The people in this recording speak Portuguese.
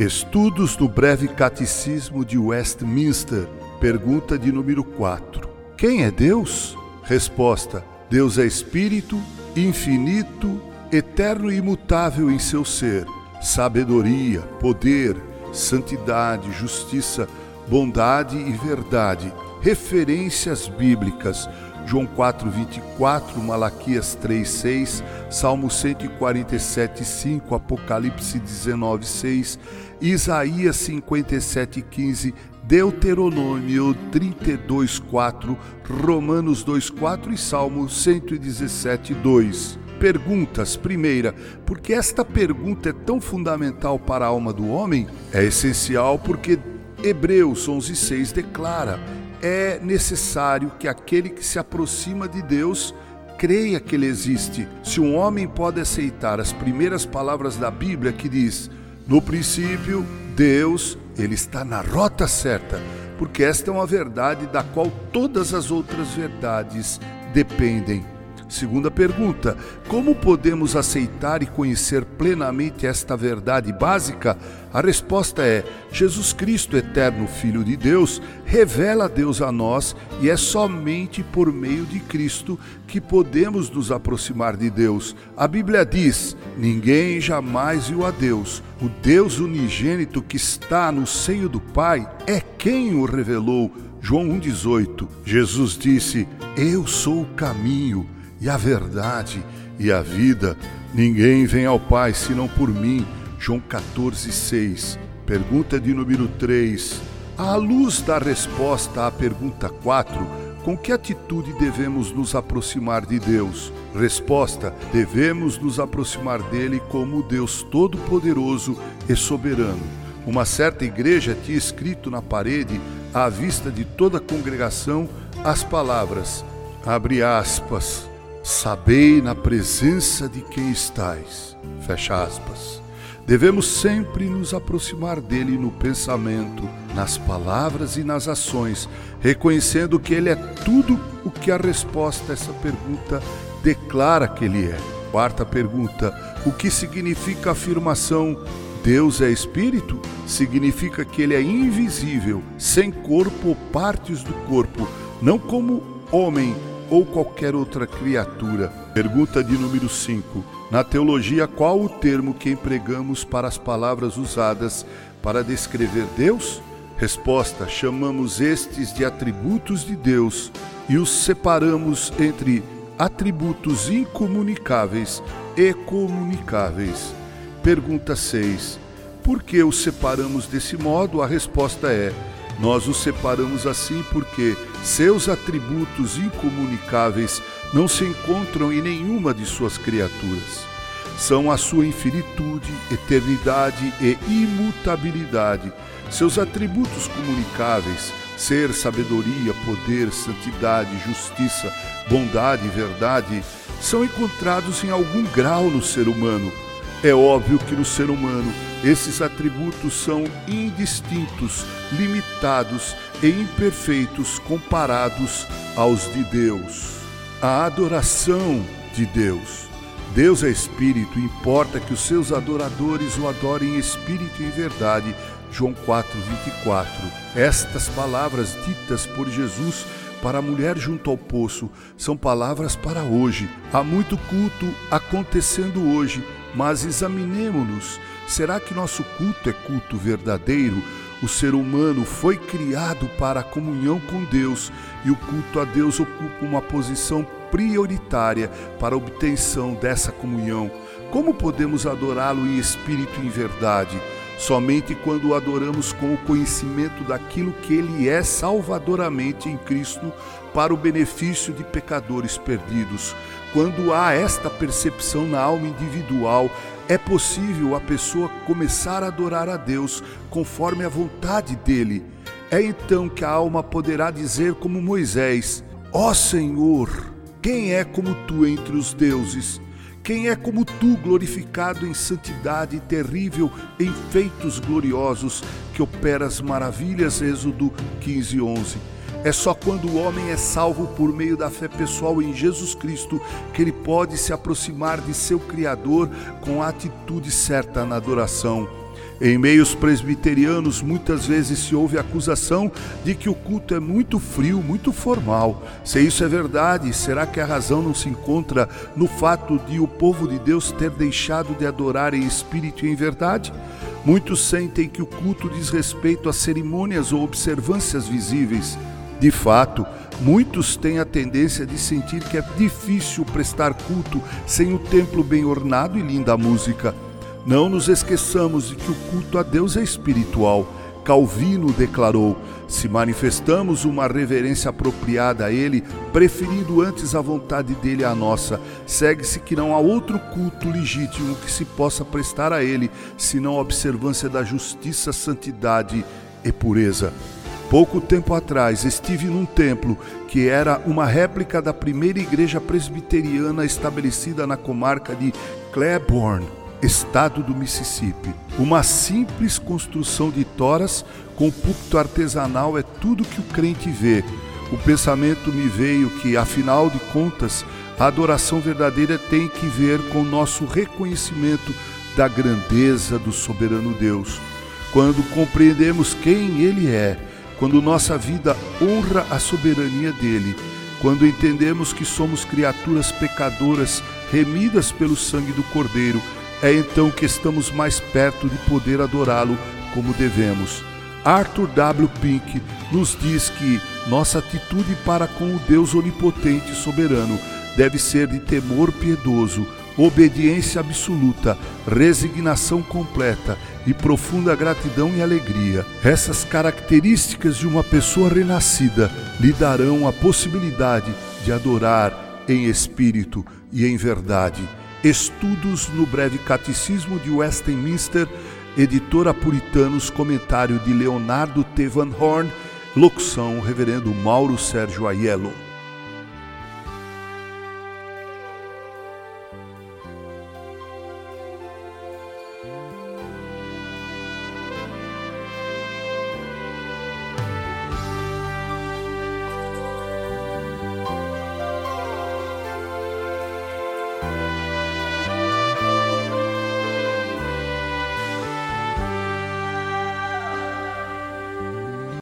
Estudos do Breve Catecismo de Westminster, pergunta de número 4. Quem é Deus? Resposta: Deus é espírito, infinito, eterno e imutável em seu ser, sabedoria, poder, santidade, justiça, bondade e verdade. Referências bíblicas: João 4, 24, Malaquias 3, 6, Salmo 147, 5, Apocalipse 19, 6, Isaías 57, 15, Deuteronômio 32, 4, Romanos 2, 4 e Salmo 117, 2 perguntas. Primeira, porque esta pergunta é tão fundamental para a alma do homem? É essencial porque Hebreus 11:6 declara: é necessário que aquele que se aproxima de Deus creia que ele existe. Se um homem pode aceitar as primeiras palavras da Bíblia que diz: "No princípio, Deus, ele está na rota certa", porque esta é uma verdade da qual todas as outras verdades dependem. Segunda pergunta: como podemos aceitar e conhecer plenamente esta verdade básica? A resposta é: Jesus Cristo, eterno Filho de Deus, revela Deus a nós e é somente por meio de Cristo que podemos nos aproximar de Deus. A Bíblia diz: ninguém jamais viu a Deus. O Deus unigênito que está no seio do Pai é quem o revelou. João 1,18. Jesus disse: Eu sou o caminho e a verdade e a vida. Ninguém vem ao Pai senão por mim. João 14,6. Pergunta de número 3. À luz da resposta à pergunta 4, com que atitude devemos nos aproximar de Deus? Resposta: devemos nos aproximar dele como Deus Todo-Poderoso e Soberano. Uma certa igreja tinha escrito na parede, à vista de toda a congregação, as palavras: abre aspas, Sabei na presença de quem estais. Fecha aspas. Devemos sempre nos aproximar dele no pensamento, nas palavras e nas ações, reconhecendo que ele é tudo o que a resposta a essa pergunta declara que ele é. Quarta pergunta: o que significa a afirmação Deus é espírito? Significa que ele é invisível, sem corpo ou partes do corpo, não como homem ou qualquer outra criatura. Pergunta de número 5. Na teologia, qual o termo que empregamos para as palavras usadas para descrever Deus? Resposta: chamamos estes de atributos de Deus e os separamos entre atributos incomunicáveis e comunicáveis. Pergunta 6. Por que os separamos desse modo? A resposta é: nós os separamos assim porque seus atributos incomunicáveis não se encontram em nenhuma de suas criaturas. São a sua infinitude, eternidade e imutabilidade. Seus atributos comunicáveis, ser, sabedoria, poder, santidade, justiça, bondade e verdade, são encontrados em algum grau no ser humano. É óbvio que no ser humano esses atributos são indistintos, limitados e imperfeitos comparados aos de Deus. A adoração de Deus. Deus é espírito, importa que os seus adoradores o adorem em espírito e em verdade. João 4:24. Estas palavras ditas por Jesus para a mulher junto ao poço são palavras para hoje. Há muito culto acontecendo hoje, mas examinemo-nos Será que nosso culto é culto verdadeiro? O ser humano foi criado para a comunhão com Deus e o culto a Deus ocupa uma posição prioritária para a obtenção dessa comunhão. Como podemos adorá-lo em espírito e em verdade? Somente quando o adoramos com o conhecimento daquilo que ele é salvadoramente em Cristo para o benefício de pecadores perdidos. Quando há esta percepção na alma individual, é possível a pessoa começar a adorar a Deus conforme a vontade dele. É então que a alma poderá dizer, como Moisés: Ó oh Senhor, quem é como tu entre os deuses? Quem é como tu, glorificado em santidade e terrível em feitos gloriosos, que operas maravilhas? Êxodo 15, 11. É só quando o homem é salvo por meio da fé pessoal em Jesus Cristo que ele pode se aproximar de seu Criador com a atitude certa na adoração. Em meios presbiterianos, muitas vezes se ouve a acusação de que o culto é muito frio, muito formal. Se isso é verdade, será que a razão não se encontra no fato de o povo de Deus ter deixado de adorar em espírito e em verdade? Muitos sentem que o culto diz respeito a cerimônias ou observâncias visíveis. De fato, muitos têm a tendência de sentir que é difícil prestar culto sem o templo bem ornado e linda música. Não nos esqueçamos de que o culto a Deus é espiritual. Calvino declarou: se manifestamos uma reverência apropriada a Ele, preferindo antes a vontade dele à nossa, segue-se que não há outro culto legítimo que se possa prestar a Ele, senão a observância da justiça, santidade e pureza. Pouco tempo atrás estive num templo que era uma réplica da primeira igreja presbiteriana estabelecida na comarca de Claiborne estado do Mississippi. Uma simples construção de toras com púlpito artesanal é tudo que o crente vê. O pensamento me veio que, afinal de contas, a adoração verdadeira tem que ver com nosso reconhecimento da grandeza do soberano Deus. Quando compreendemos quem Ele é, quando nossa vida honra a soberania dele, quando entendemos que somos criaturas pecadoras remidas pelo sangue do Cordeiro, é então que estamos mais perto de poder adorá-lo como devemos. Arthur W. Pink nos diz que nossa atitude para com o Deus onipotente e soberano deve ser de temor piedoso, obediência absoluta, resignação completa e profunda gratidão e alegria. Essas características de uma pessoa renascida lhe darão a possibilidade de adorar em espírito e em verdade Estudos no Breve Catecismo de Westminster, editora Puritanos, comentário de Leonardo T. Van Horn, locução Reverendo Mauro Sérgio Aiello.